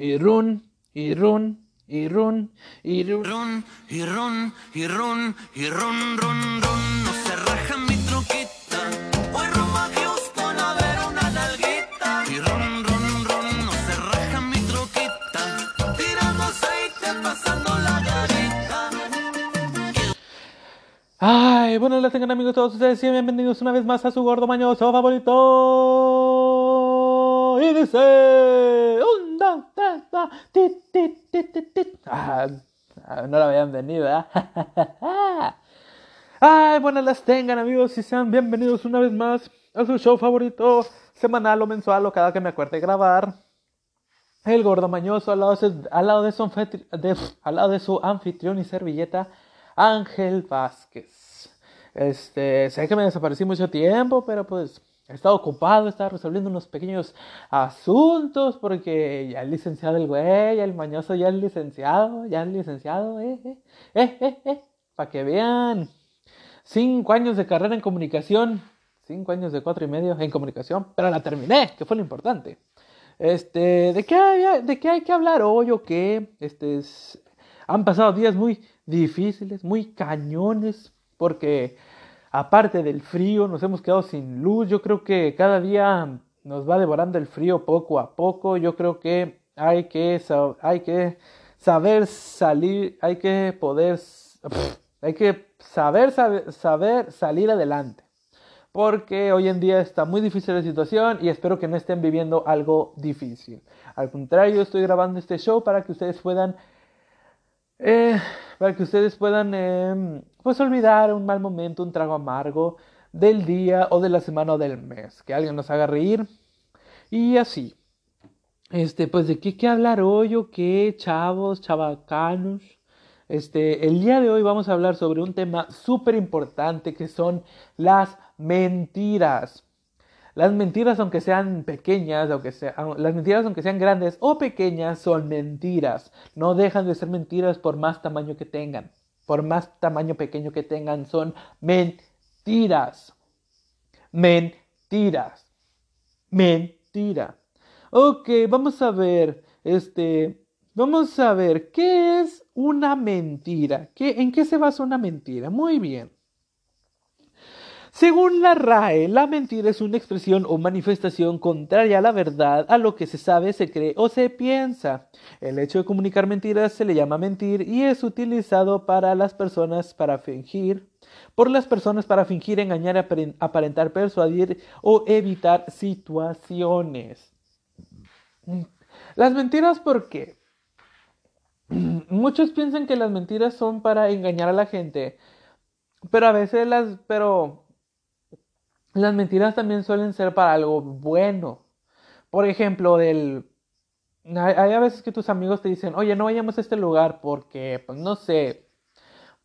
y run, y run, y run, y run. Run, y run, y run, y run, run, run. No se raja mi truquita. Voy rumbo a Houston a ver una nalguita. Y run, run, run. No se raja mi truquita. Tirando aceite, pasando la garita. Ay, bueno, les tengan amigos todos ustedes y bienvenidos una vez más a su gordo mañoso favorito. Y dice... Tit, tit, tit, tit. Ah, no la habían venido, ¿verdad? Ay, bueno, las tengan amigos y sean bienvenidos una vez más a su show favorito, semanal o mensual o cada que me acuerde grabar. El gordo mañoso al lado de, su- al lado de su anfitrión y servilleta, Ángel Vázquez. Este, sé que me desaparecí mucho tiempo, pero pues he estado ocupado, he estado resolviendo unos pequeños asuntos, porque ya es licenciado el güey, el mañoso ya es licenciado, ya es licenciado, eh, eh, eh, eh, eh, para que vean. Cinco años de carrera en comunicación, cinco años de cuatro y medio en comunicación, pero la terminé, que fue lo importante. Este, ¿de qué hay, de qué hay que hablar hoy o qué? Este, es- han pasado días muy difíciles, muy cañones, porque aparte del frío nos hemos quedado sin luz. Yo creo que cada día nos va devorando el frío poco a poco. Yo creo que hay que, hay que saber salir, hay que poder, hay que saber, saber, saber salir adelante porque hoy en día está muy difícil la situación y espero que no estén viviendo algo difícil. Al contrario, estoy grabando este show para que ustedes puedan, eh, para que ustedes puedan, eh, pues olvidar un mal momento, un trago amargo del día o de la semana o del mes, que alguien nos haga reír y así. Este, pues de qué, qué hablar hoy o qué, chavos, chavacanos. Este, el día de hoy vamos a hablar sobre un tema súper importante que son las mentiras. Las mentiras, aunque sean pequeñas, aunque sea, las mentiras, aunque sean grandes o pequeñas, son mentiras. No dejan de ser mentiras por más tamaño que tengan. Por más tamaño pequeño que tengan, son mentiras. Mentiras. Mentira. Ok, vamos a ver, este, vamos a ver, ¿qué es una mentira? ¿Qué, ¿En qué se basa una mentira? Muy bien. Según la RAE, la mentira es una expresión o manifestación contraria a la verdad, a lo que se sabe, se cree o se piensa. El hecho de comunicar mentiras se le llama mentir y es utilizado para las personas para fingir, por las personas para fingir, engañar, aparen- aparentar, persuadir o evitar situaciones. Las mentiras, ¿por qué? Muchos piensan que las mentiras son para engañar a la gente, pero a veces las, pero las mentiras también suelen ser para algo bueno. Por ejemplo, del, hay, a veces que tus amigos te dicen, oye, no vayamos a este lugar porque, pues no sé,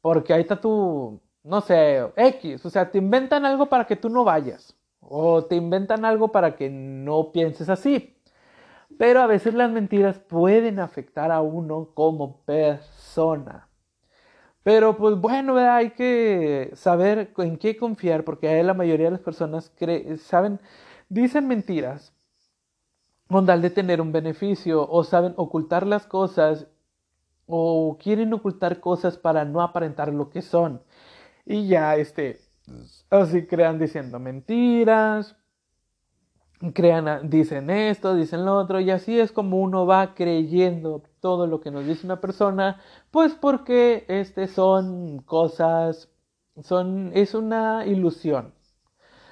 porque ahí está tu, no sé, X, o sea, te inventan algo para que tú no vayas, o te inventan algo para que no pienses así. Pero a veces las mentiras pueden afectar a uno como persona. Pero pues bueno, hay que saber en qué confiar porque la mayoría de las personas saben, dicen mentiras con tal de tener un beneficio o saben ocultar las cosas o quieren ocultar cosas para no aparentar lo que son. Y ya, este, así crean diciendo mentiras, crean, dicen esto, dicen lo otro, y así es como uno va creyendo todo lo que nos dice una persona, pues porque este son cosas, son, es una ilusión.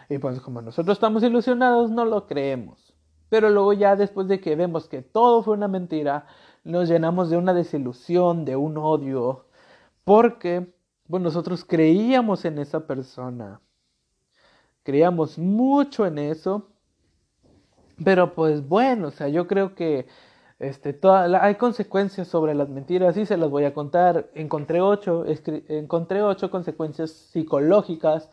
Y pues como nosotros estamos ilusionados, no lo creemos. Pero luego ya después de que vemos que todo fue una mentira, nos llenamos de una desilusión, de un odio, porque pues nosotros creíamos en esa persona. Creíamos mucho en eso. Pero pues bueno, o sea, yo creo que este, hay consecuencias sobre las mentiras y se las voy a contar. Encontré ocho, encontré ocho consecuencias psicológicas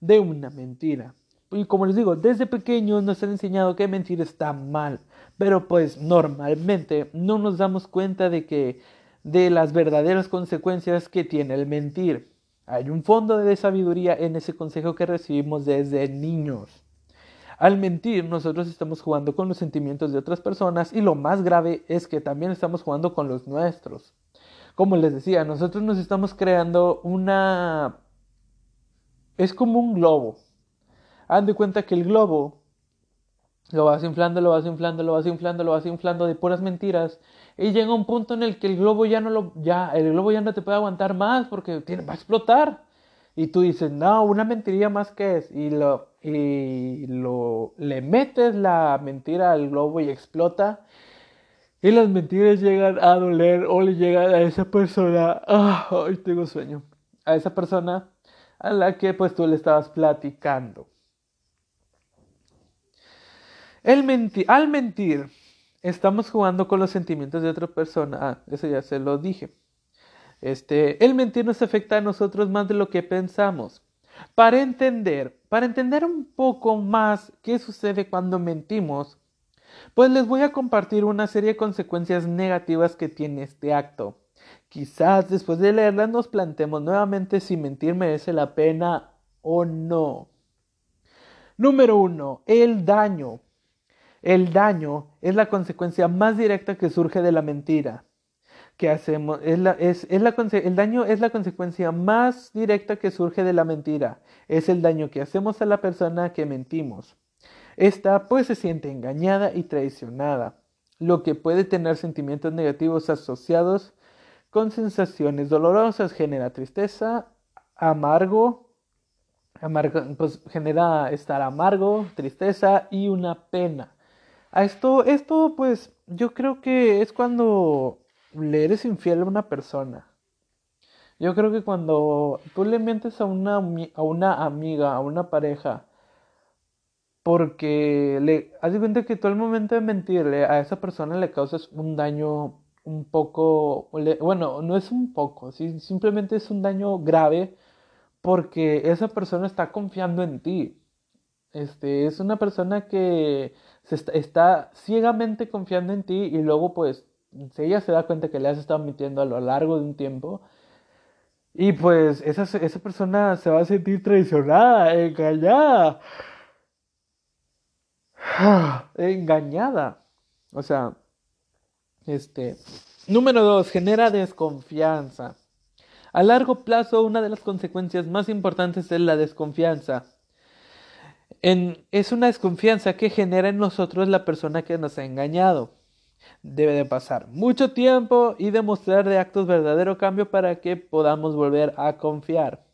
de una mentira. Y como les digo, desde pequeños nos han enseñado que mentir está mal, pero pues normalmente no nos damos cuenta de que de las verdaderas consecuencias que tiene el mentir. Hay un fondo de sabiduría en ese consejo que recibimos desde niños. Al mentir, nosotros estamos jugando con los sentimientos de otras personas y lo más grave es que también estamos jugando con los nuestros. Como les decía, nosotros nos estamos creando una... Es como un globo. Hagan de cuenta que el globo lo vas inflando, lo vas inflando, lo vas inflando, lo vas inflando de puras mentiras. Y llega un punto en el que el globo ya no lo, ya, el globo ya no te puede aguantar más porque tiene, va a explotar. Y tú dices, no, una mentirilla más que es. Y lo, y lo, le metes la mentira al globo y explota. Y las mentiras llegan a doler o le llegan a esa persona. Ay, tengo sueño. A esa persona a la que pues tú le estabas platicando. El menti al mentir, estamos jugando con los sentimientos de otra persona. Ah, eso ya se lo dije. Este, el mentir nos afecta a nosotros más de lo que pensamos. Para entender, para entender un poco más qué sucede cuando mentimos, pues les voy a compartir una serie de consecuencias negativas que tiene este acto. Quizás después de leerlas nos planteemos nuevamente si mentir merece la pena o no. Número uno, el daño. El daño es la consecuencia más directa que surge de la mentira. Que hacemos, es la, es, es la, el daño es la consecuencia más directa que surge de la mentira. Es el daño que hacemos a la persona que mentimos. Esta pues se siente engañada y traicionada, lo que puede tener sentimientos negativos asociados con sensaciones dolorosas, genera tristeza, amargo, amargo pues genera estar amargo, tristeza y una pena. A esto, esto, pues, yo creo que es cuando le eres infiel a una persona. Yo creo que cuando tú le mientes a una, a una amiga, a una pareja, porque le hace cuenta que todo el momento de mentirle a esa persona le causas un daño un poco, bueno, no es un poco, simplemente es un daño grave porque esa persona está confiando en ti. Este, es una persona que está, ciegamente confiando en ti y luego pues si ella se da cuenta que le has estado mintiendo a lo largo de un tiempo y pues esa, esa persona se va a sentir traicionada, engañada. engañada. O sea, este. Número dos, genera desconfianza. A largo plazo, una de las consecuencias más importantes es la desconfianza es una desconfianza que genera en nosotros la persona que nos ha engañado. Debe de pasar mucho tiempo y demostrar de actos verdadero cambio para que podamos volver a confiar.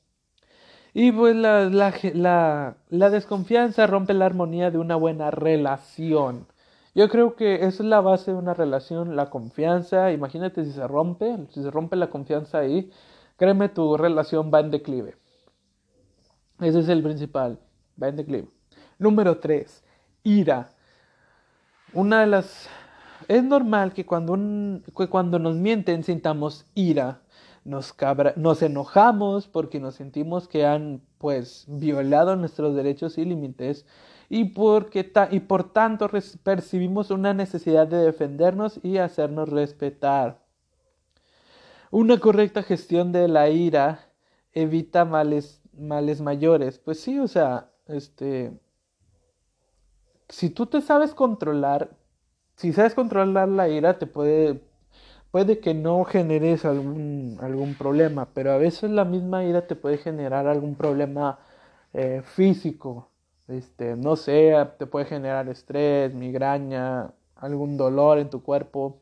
Y pues la, la, la, desconfianza rompe la armonía de una buena relación. Yo creo que esa es la base de una relación, la confianza. Imagínate si se rompe, si se rompe la confianza ahí, créeme, tu relación va en declive. Ese es el principal, va en declive. Número 3. Ira. Una de las... Es normal que cuando, cuando nos mienten sintamos ira. Nos, cabra... nos enojamos porque nos sentimos que han pues violado nuestros derechos y límites y, porque y por tanto percibimos una necesidad de defendernos y hacernos respetar. Una correcta gestión de la ira evita males, males mayores. Pues sí, o sea, este, si tú te sabes controlar, si sabes controlar la ira, te puede, puede que no generes algún, algún problema, pero a veces la misma ira te puede generar algún problema eh, físico. Este, no sé, te puede generar estrés, migraña, algún dolor en tu cuerpo.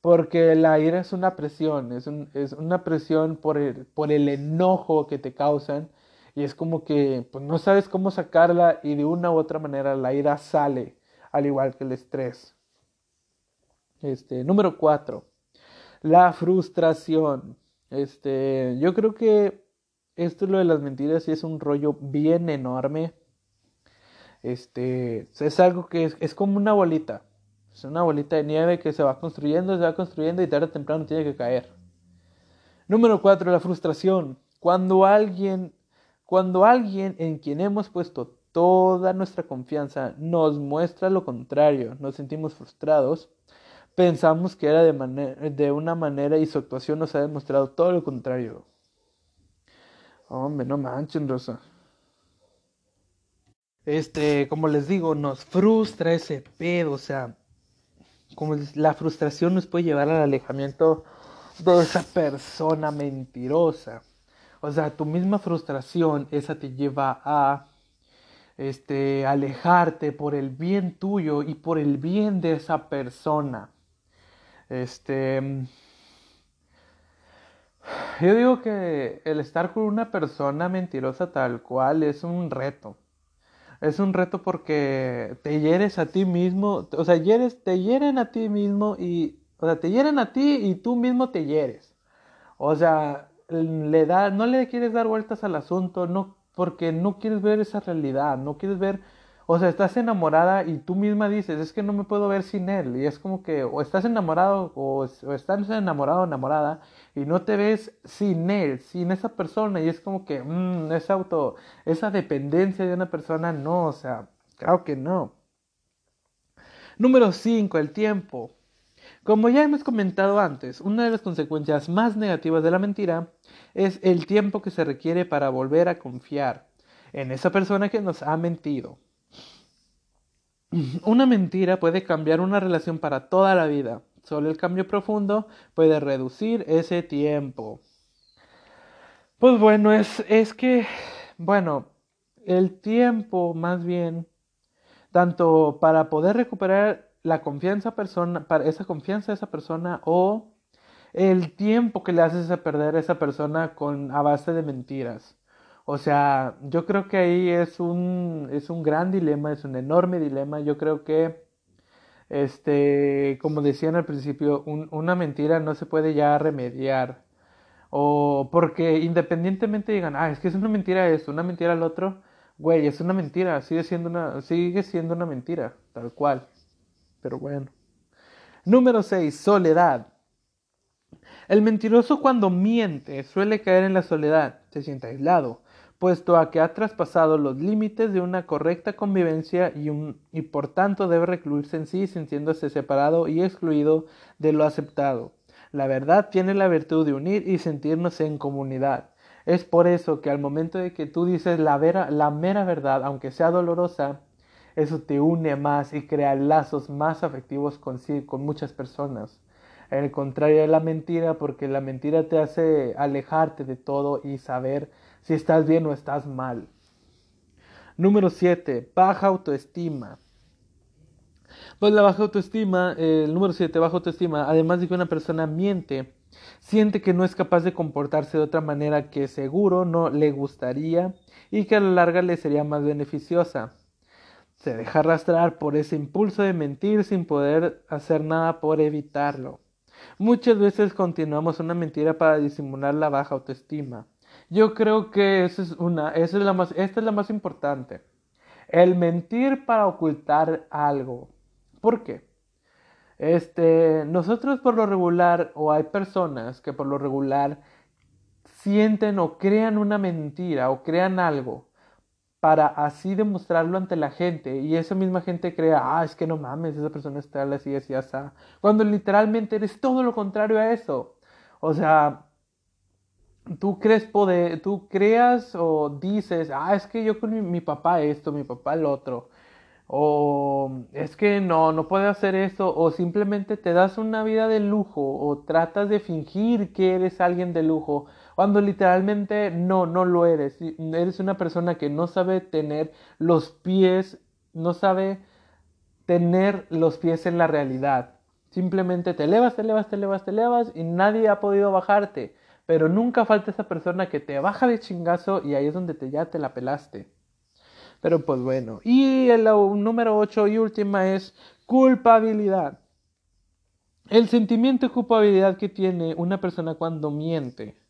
Porque la ira es una presión, es, es una presión por el, por el enojo que te causan y es como que pues, no sabes cómo sacarla y de una u otra manera la ira sale, al igual que el estrés. Este, número cuatro, la frustración. Este, yo creo que esto lo de las mentiras es un rollo bien enorme. Este, es algo que es, es como una bolita. Es una bolita de nieve que se va construyendo, se va construyendo y tarde o temprano tiene que caer. Número cuatro, la frustración. Cuando alguien cuando alguien en quien hemos puesto toda nuestra confianza nos muestra lo contrario, nos sentimos frustrados, pensamos que era de, de una manera y su actuación nos ha demostrado todo lo contrario. Hombre, no manchen, Rosa. este, como les digo, nos frustra ese pedo, o sea, como la frustración nos puede llevar al alejamiento de esa persona mentirosa. O sea, tu misma frustración, esa te lleva a este, alejarte por el bien tuyo y por el bien de esa persona. Este, yo digo que el estar con una persona mentirosa tal cual es un reto. Es un reto porque te hieres a ti mismo, o sea, te hieren a ti mismo y, o sea, te hieren a ti y tú mismo te hieres. O sea, le da, no le quieres dar vueltas al asunto, no, porque no quieres ver esa realidad, no quieres ver o sea, estás enamorada y tú misma dices, es que no me puedo ver sin él. Y es como que o estás enamorado o, estás enamorado o enamorada y no te ves sin él, sin esa persona. Y es como que mmm, esa auto, esa dependencia de una persona, no, o sea, claro que no. Número 5, el tiempo. Como ya hemos comentado antes, una de las consecuencias más negativas de la mentira es el tiempo que se requiere para volver a confiar en esa persona que nos ha mentido. Una mentira puede cambiar una relación para toda la vida. Solo el cambio profundo puede reducir ese tiempo. Pues bueno, es, es que, bueno, el tiempo más bien, tanto para poder recuperar la confianza persona, para esa confianza de esa persona o el tiempo que le haces a perder a esa persona con a base de mentiras. O sea, yo creo que ahí es un, es un gran dilema, es un enorme dilema. Yo creo que, este, como decían al principio, una mentira no se puede ya remediar. O porque independientemente digan, ah, es que es una mentira esto, una mentira al otro, güey, es una mentira, sigue siendo una, sigue siendo una mentira, tal cual. Pero bueno. Número 6, soledad. El mentiroso cuando miente suele caer en la soledad, se siente aislado, puesto a que ha traspasado los límites de una correcta convivencia y, por tanto debe recluirse en sí sintiéndose separado y excluido de lo aceptado. La verdad tiene la virtud de unir y sentirnos en comunidad. Es por eso que al momento de que tú dices la, vera, la mera verdad, aunque sea dolorosa, eso te une más y crea lazos más afectivos con, con muchas personas. El contrario de la mentira, porque la mentira te hace alejarte de todo y saber si estás bien o estás mal. Número 7. Baja autoestima. Pues la baja autoestima, el número 7, baja autoestima, además de que una persona miente, siente que no es capaz de comportarse de otra manera que seguro no le gustaría y que a la larga le sería más beneficiosa. Se deja arrastrar por ese impulso de mentir sin poder hacer nada por evitarlo. Muchas veces continuamos una mentira para disimular la baja autoestima. Yo creo que esa es una, esa es la más, esta es la más importante. El mentir para ocultar algo. ¿Por qué? Este, nosotros por lo regular, o hay personas que por lo regular sienten o crean una mentira o crean algo para así demostrarlo ante la gente y esa misma gente crea, ah, es que no mames, esa persona está así, así, así, cuando literalmente eres todo lo contrario a eso. O sea, tú crees poder, tú creas o dices, ah, es que yo con mi, papá esto, mi papá el otro, o es que no, no puedo hacer eso, o simplemente te das una vida de lujo, o tratas de fingir que eres alguien de lujo, cuando literalmente no, no lo eres, eres una persona que no sabe tener los pies, no sabe tener los pies en la realidad. Simplemente te elevas, te elevas, te elevas, te elevas y nadie ha podido bajarte. Pero nunca falta esa persona que te baja de chingazo y ahí es donde te, ya te la pelaste. Pero pues bueno. Y el número 8 y última es culpabilidad. El sentimiento de culpabilidad que tiene una persona cuando miente.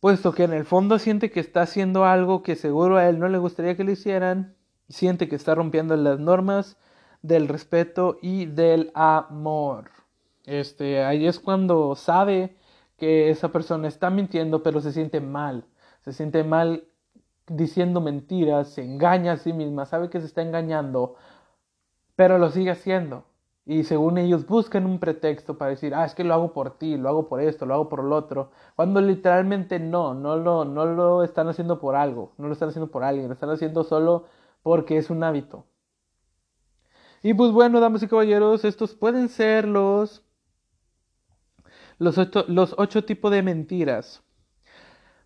Puesto que en el fondo siente que está haciendo algo que seguro a él no le gustaría que le hicieran. Siente que está rompiendo las normas del respeto y del amor. Este, ahí es cuando sabe que esa persona está mintiendo, pero se siente mal. Se siente mal diciendo mentiras, se engaña a sí misma, sabe que se está engañando, pero lo sigue haciendo. Y según ellos buscan un pretexto para decir, ah, es que lo hago por ti, lo hago por esto, lo hago por lo otro, cuando literalmente no, no lo, no lo están haciendo por algo, no lo están haciendo por alguien, lo están haciendo solo porque es un hábito. Y pues bueno, damas y caballeros, estos pueden ser los los ocho, tipos de mentiras.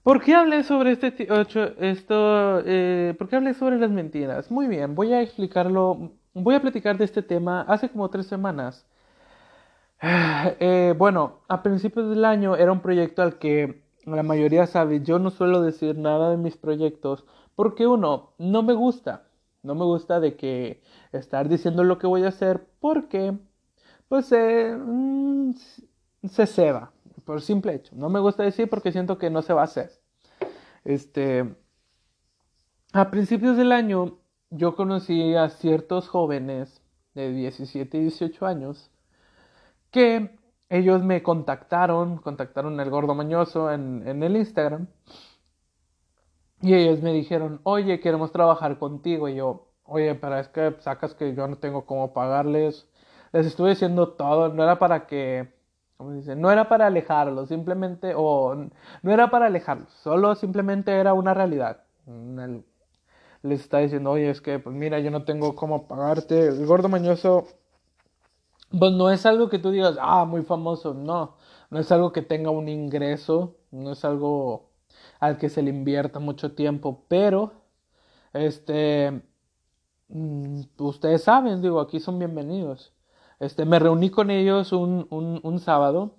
¿Por qué hablé sobre este ocho, esto? Eh, ¿Por qué hablé sobre las mentiras? Muy bien, voy a explicarlo. Voy a platicar de este tema hace como tres semanas. Eh, bueno, a principios del año era un proyecto al que la mayoría sabe. Yo no suelo decir nada de mis proyectos porque uno, no me gusta. No me gusta de que estar diciendo lo que voy a hacer porque pues eh, mm, se ceba por simple hecho. No me gusta decir porque siento que no se va a hacer. Este, a principios del año yo conocí a ciertos jóvenes de 17 y 18 años que ellos me contactaron, contactaron al gordo mañoso en, en el Instagram y ellos me dijeron, oye, queremos trabajar contigo. Y yo, oye, pero es que sacas que yo no tengo cómo pagarles. Les estuve diciendo todo, no era para que dice, no era para alejarlos, simplemente, o no era para alejarlos, solo simplemente era una realidad. les está diciendo, oye, es que, pues mira, yo no tengo cómo pagarte. El gordo mañoso, pues no es algo que tú digas, ah, muy famoso, no, no es algo que tenga un ingreso, no es algo al que se le invierta mucho tiempo, pero, este, mm, ustedes saben, digo, aquí son bienvenidos. Este, me reuní con ellos un, un, sábado.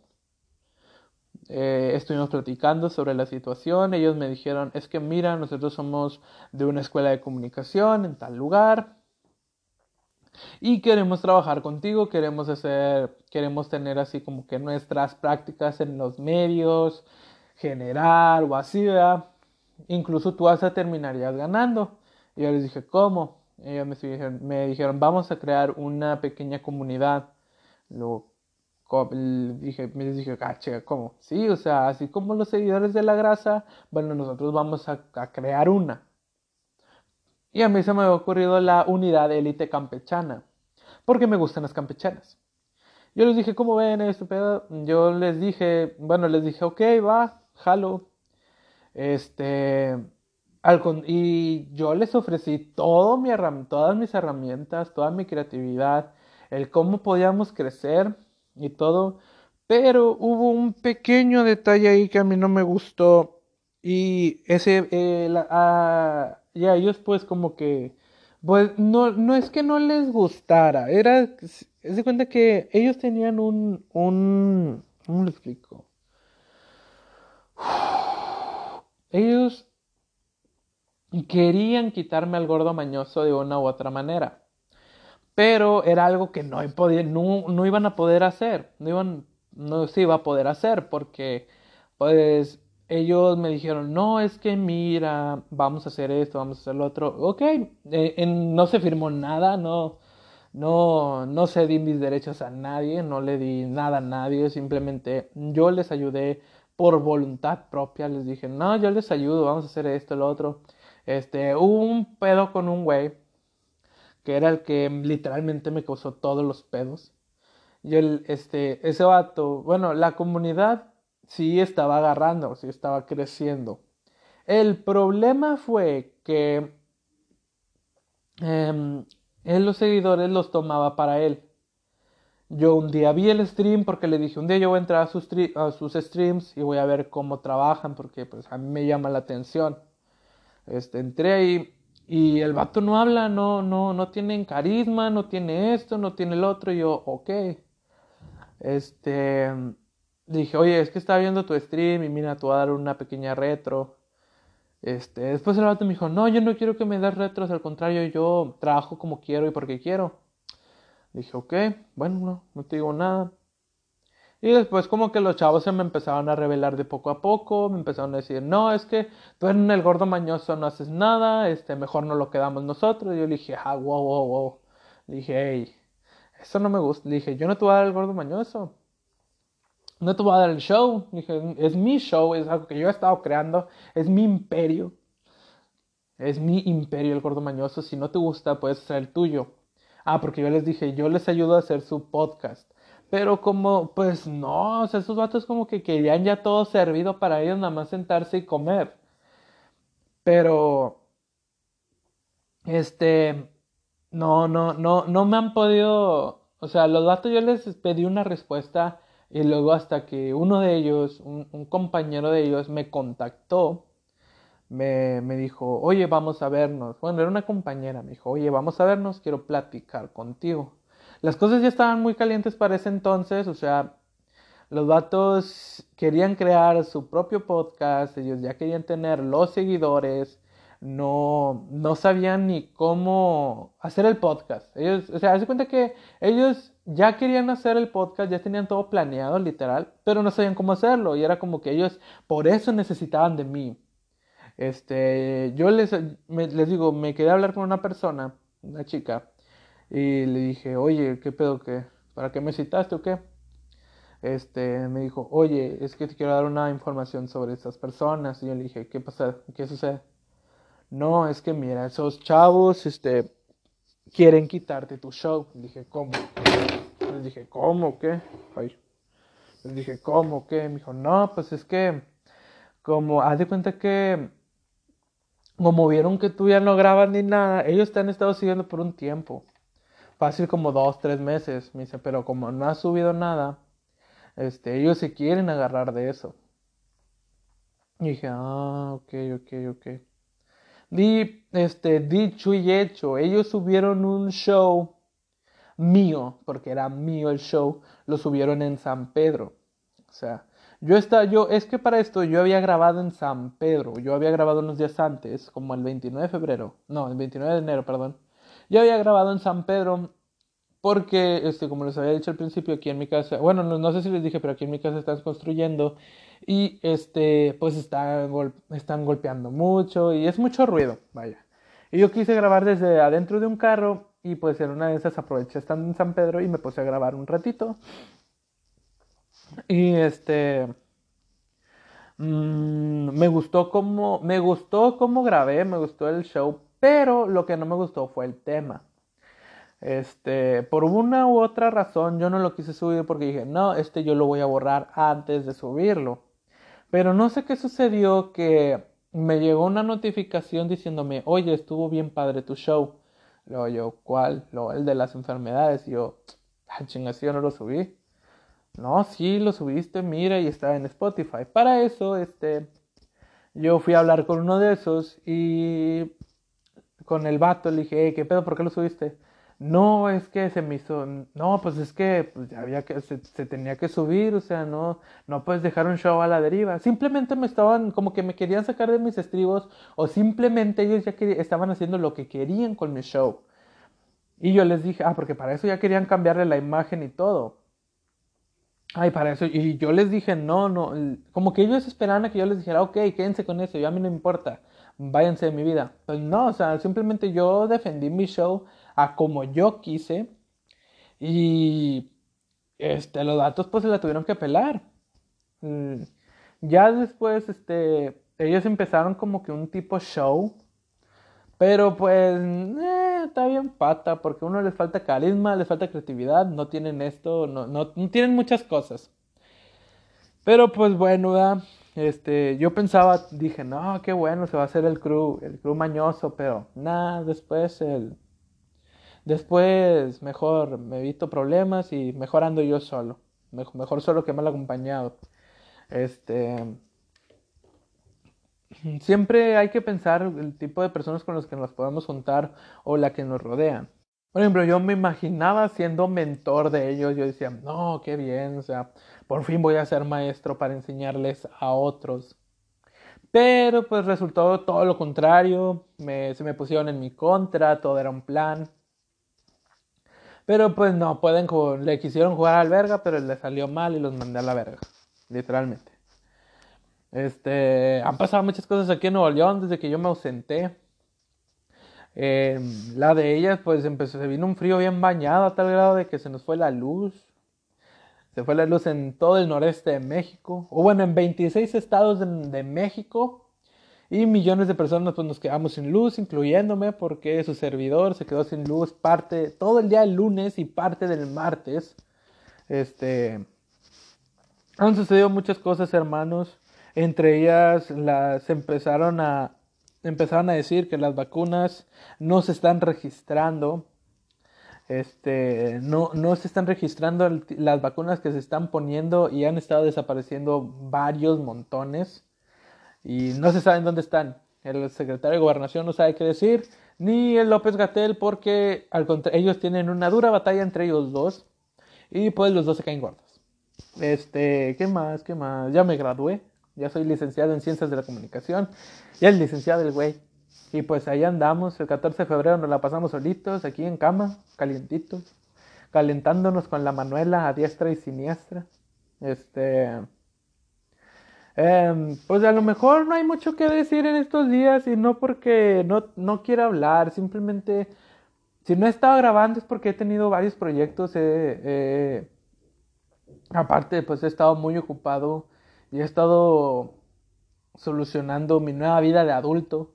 Eh, estuvimos platicando sobre la situación. Ellos me dijeron, es que mira, nosotros somos de una escuela de comunicación en tal lugar. Y queremos trabajar contigo, queremos hacer, queremos tener así como que nuestras prácticas en los medios, generar o así, ¿verdad? Incluso tú vas a terminarías ganando. Y yo les dije, ¿cómo? Ellos me dijeron, vamos a crear una pequeña comunidad. Lo, dije, me dije, ah, ¿cómo? Sí, o sea, así como los seguidores de la grasa, bueno, nosotros vamos a, crear una. Y a mí se me ha ocurrido la unidad élite campechana, porque me gustan las campechanas. Yo les dije, ¿cómo ven esto? Yo les dije, bueno, les dije, ok, va, jalo. Este, y yo les ofrecí todo mi todas mis herramientas, toda mi creatividad, el cómo podíamos crecer y todo, pero hubo un pequeño detalle ahí que a mí no me gustó y ese, eh, ah, ya ellos pues como que, pues no, no es que no les gustara, era, es de cuenta que ellos tenían un, un, ¿cómo lo explico? Ellos querían quitarme al gordo mañoso de una u otra manera. Pero era algo que no, no, iban a poder hacer, no, iban, no se iba a poder hacer porque pues ellos me dijeron, no, es que mira, vamos a hacer esto, vamos a hacer lo otro. Ok, eh, no se firmó nada, no, no, no cedí mis derechos a nadie, no le di nada a nadie, simplemente yo les ayudé por voluntad propia, les dije, no, yo les ayudo, vamos a hacer esto, lo otro. Este, hubo un pedo con un güey que era el que literalmente me causó todos los pedos. Y el, este, ese vato, bueno, la comunidad sí estaba agarrando, sí estaba creciendo. El problema fue que eh, él los seguidores los tomaba para él. Yo un día vi el stream porque le dije, un día yo voy a entrar a sus, a sus streams y voy a ver cómo trabajan porque pues a mí me llama la atención. Este, entré ahí y el vato no habla, no, no, no tiene carisma, no tiene esto, no tiene el otro. Y yo, ok. Este, dije, oye, es que estaba viendo tu stream y mira, te voy a dar una pequeña retro. Este, después el vato me dijo, no, yo no quiero que me des retros, al contrario, yo trabajo como quiero y porque quiero. Dije, ok, bueno, no, no te digo nada. Y después como que los chavos se me empezaron a revelar de poco a poco, me empezaron a decir, no, es que tú en el gordo mañoso no haces nada, este, mejor no lo quedamos nosotros. Y yo le dije, ah, wow, wow, wow. Le dije, hey, eso no me gusta. Le dije, yo no te voy a dar el gordo mañoso. No te voy a dar el show. Dije, es mi show, es algo que yo he estado creando, es mi imperio. Es mi imperio el gordo mañoso. Si no te gusta, puedes hacer el tuyo. Ah, porque yo les dije, yo les ayudo a hacer su podcast. Pero como, pues no, o sea, esos vatos como que querían ya todo servido para ellos nada más sentarse y comer. Pero este, no, no, no, no me han podido, o sea, los datos yo les pedí una respuesta y luego hasta que uno de ellos, un, un compañero de ellos, me contactó, me, me, dijo, oye, vamos a vernos. Bueno, era una compañera, me dijo, oye, vamos a vernos, quiero platicar contigo. Las cosas ya estaban muy calientes para ese entonces, o sea, los vatos querían crear su propio podcast, ellos ya querían tener los seguidores, no, no sabían ni cómo hacer el podcast. Ellos, o sea, hace cuenta que ellos ya querían hacer el podcast, ya tenían todo planeado, literal, pero no sabían cómo hacerlo. Y era como que ellos por eso necesitaban de mí. Este, yo les, les digo, me quedé a hablar con una persona, una chica, y le dije, oye, ¿qué pedo qué? ¿Para qué me citaste o qué? Este, me dijo, oye, es que te quiero dar una información sobre estas personas. Y yo le dije, ¿qué pasa? ¿Qué sucede? No, es que mira, esos chavos, este, quieren quitarte tu show. Le dije, ¿cómo? Les dije, ¿cómo? ¿Qué? Ay. Les dije, ¿cómo? ¿Qué? Me dijo, no, pues es que, como, haz de cuenta que, como vieron que tú ya no grabas ni nada, ellos te han estado siguiendo por un tiempo. Fácil como dos, tres meses. Me dice, pero como no has subido nada, este, ellos se quieren agarrar de eso. Y dije, ah, ok, ok, ok. Di, este, dicho y hecho, ellos subieron un show mío, porque era mío el show, lo subieron en San Pedro. O sea, yo estaba, yo, es que para esto yo había grabado en San Pedro, yo había grabado unos días antes, como el 29 de febrero, no, el 29 de enero, perdón. Yo había grabado en San Pedro porque, este, como les había dicho al principio, aquí en mi casa, bueno, no, sé si les dije, pero aquí en mi casa están construyendo y, este, pues está, están golpeando mucho y es mucho ruido, vaya. Y yo quise grabar desde adentro de un carro y pues en una de esas aproveché estando en San Pedro y me puse a grabar un ratito. Y este... Mmm, me gustó como me gustó cómo grabé, me gustó el show, pero lo que no me gustó fue el tema. Este, por una u otra razón yo no lo quise subir porque dije, no, este yo lo voy a borrar antes de subirlo. Pero no sé qué sucedió que me llegó una notificación diciéndome, oye, estuvo bien padre tu show. Luego yo, ¿cuál? Lo, el de las enfermedades. Y yo, ah, chingas, yo no lo subí. No, sí, lo subiste, mira, y está en Spotify. Para eso, este, yo fui a hablar con uno de esos y con el vato le dije, ¿qué pedo? ¿Por qué lo subiste? No, es que se me hizo, no, pues es que pues, había que, se, se, tenía que subir, o sea, no, no puedes dejar un show a la deriva. Simplemente me estaban, como que me querían sacar de mis estribos, o simplemente ellos ya estaban haciendo lo que querían con mi show. Y yo les dije, ah, porque para eso ya querían cambiarle la imagen y todo. Ay, para eso, y yo les dije, no, no, como que ellos esperaban a que yo les dijera, ok, quédense con eso, yo a mí no importa, váyanse de mi vida. Pues no, o sea, simplemente yo defendí mi show a como yo quise y este, los datos pues se la tuvieron que pelar. Mm, ya después, este, ellos empezaron como que un tipo show, pero pues eh, está bien pata, porque a uno les falta carisma, les falta creatividad, no tienen esto, no, no, no tienen muchas cosas. Pero pues bueno, este, yo pensaba, dije, no, qué bueno, se va a hacer el crew, el crew mañoso, pero nada, después el Después, mejor me evito problemas y mejor ando yo solo. Mejor, solo que mal acompañado. Este. Siempre hay que pensar el tipo de personas con las que nos podemos juntar o la que nos rodean. Por ejemplo, yo me imaginaba siendo mentor de ellos. Yo decía, no, qué bien, o sea, por fin voy a ser maestro para enseñarles a otros. Pero pues resultó todo lo contrario. se me pusieron en mi contra, todo era un plan. Pero pues no, pueden le quisieron jugar al verga, pero le salió mal y los mandé a la verga. Literalmente. Este, han pasado muchas cosas aquí en Nuevo León desde que yo me ausenté. Em, la de ellas, pues empezó, se vino un frío bien bañado a tal grado de que se nos fue la luz. Se fue la luz en todo el noreste de México. O bueno, en 26 estados de, México y millones de personas pues nos quedamos sin luz, incluyéndome porque su servidor se quedó sin luz parte todo el día del lunes y parte del martes. Este han sucedido muchas cosas, hermanos. Entre ellas las empezaron a empezaron a decir que las vacunas no se están registrando. Este, no, no se están registrando las vacunas que se están poniendo y han estado desapareciendo varios montones y no se saben dónde están. El secretario de Gobernación no sabe qué decir, ni el López Gatel, porque al ellos tienen una dura batalla entre ellos dos y pues los dos se caen gordos. Este, ¿qué más? ¿Qué más? Ya me gradué, ya soy licenciado en Ciencias de la Comunicación, ya es licenciado el güey. Y pues ahí andamos, el 14 de febrero nos la pasamos solitos, aquí en cama, calientitos, calentándonos con la Manuela a diestra y siniestra. Este. Em, pues a lo mejor no hay mucho que decir en estos días y no porque no, no quiera hablar, simplemente si no he estado grabando es porque he tenido varios proyectos, aparte pues he estado muy ocupado y he estado solucionando mi nueva vida de adulto.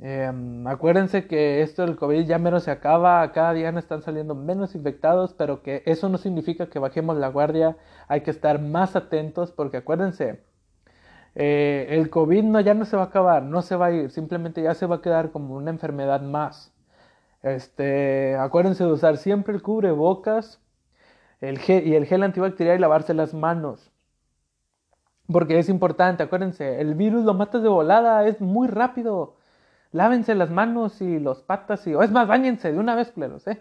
Em, acuérdense que esto del COVID ya menos se acaba, cada día no están saliendo menos infectados, pero que eso no significa que bajemos la guardia, hay que estar más atentos porque acuérdense, eh, el COVID no, ya no se va a acabar, no se va a ir, simplemente ya se va a quedar como una enfermedad más. Este, acuérdense de usar siempre el cubrebocas el gel, y el gel antibacterial y lavarse las manos. Porque es importante, acuérdense, el virus lo matas de volada, es muy rápido. Lávense las manos y los patas y... O es más, bañense de una vez, claro, ¿eh?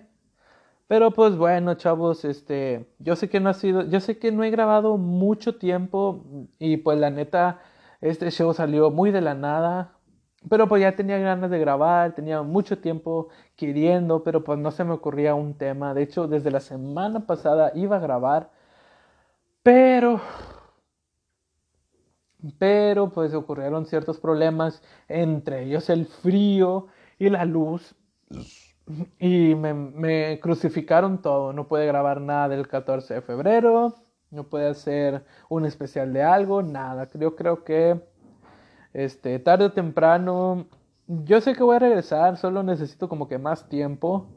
Pero pues bueno, chavos, este, yo sé que no ha sido, yo sé que no he grabado mucho tiempo y pues la neta, este show salió muy de la nada, pero pues ya tenía ganas de grabar, tenía mucho tiempo queriendo, pero pues no se me ocurría un tema. De hecho, desde la semana pasada iba a grabar, pero pero pues ocurrieron ciertos problemas, entre ellos el frío y la luz. Y me, crucificaron todo. No puede grabar nada del 14 de febrero. No puede hacer un especial de algo. Nada. Yo creo que este, tarde o temprano. Yo sé que voy a regresar. Solo necesito como que más tiempo.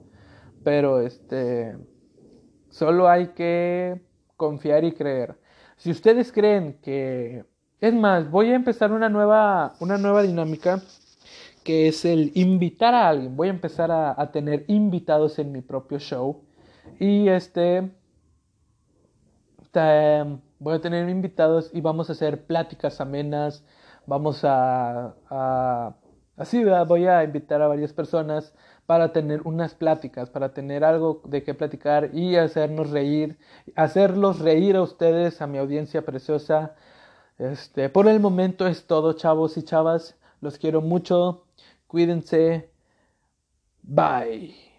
Pero este. Solo hay que confiar y creer. Si ustedes creen que es más, voy a empezar una nueva, una nueva dinámica que es el invitar a alguien. Voy a empezar a, tener invitados en mi propio show. Y este. voy a tener invitados y vamos a hacer pláticas amenas. Vamos a. así, voy a invitar a varias personas para tener unas pláticas, para tener algo de qué platicar y hacernos reír, hacerlos reír a ustedes, a mi audiencia preciosa. Este, por el momento es todo, chavos y chavas. Los quiero mucho. Cuídense. Bye.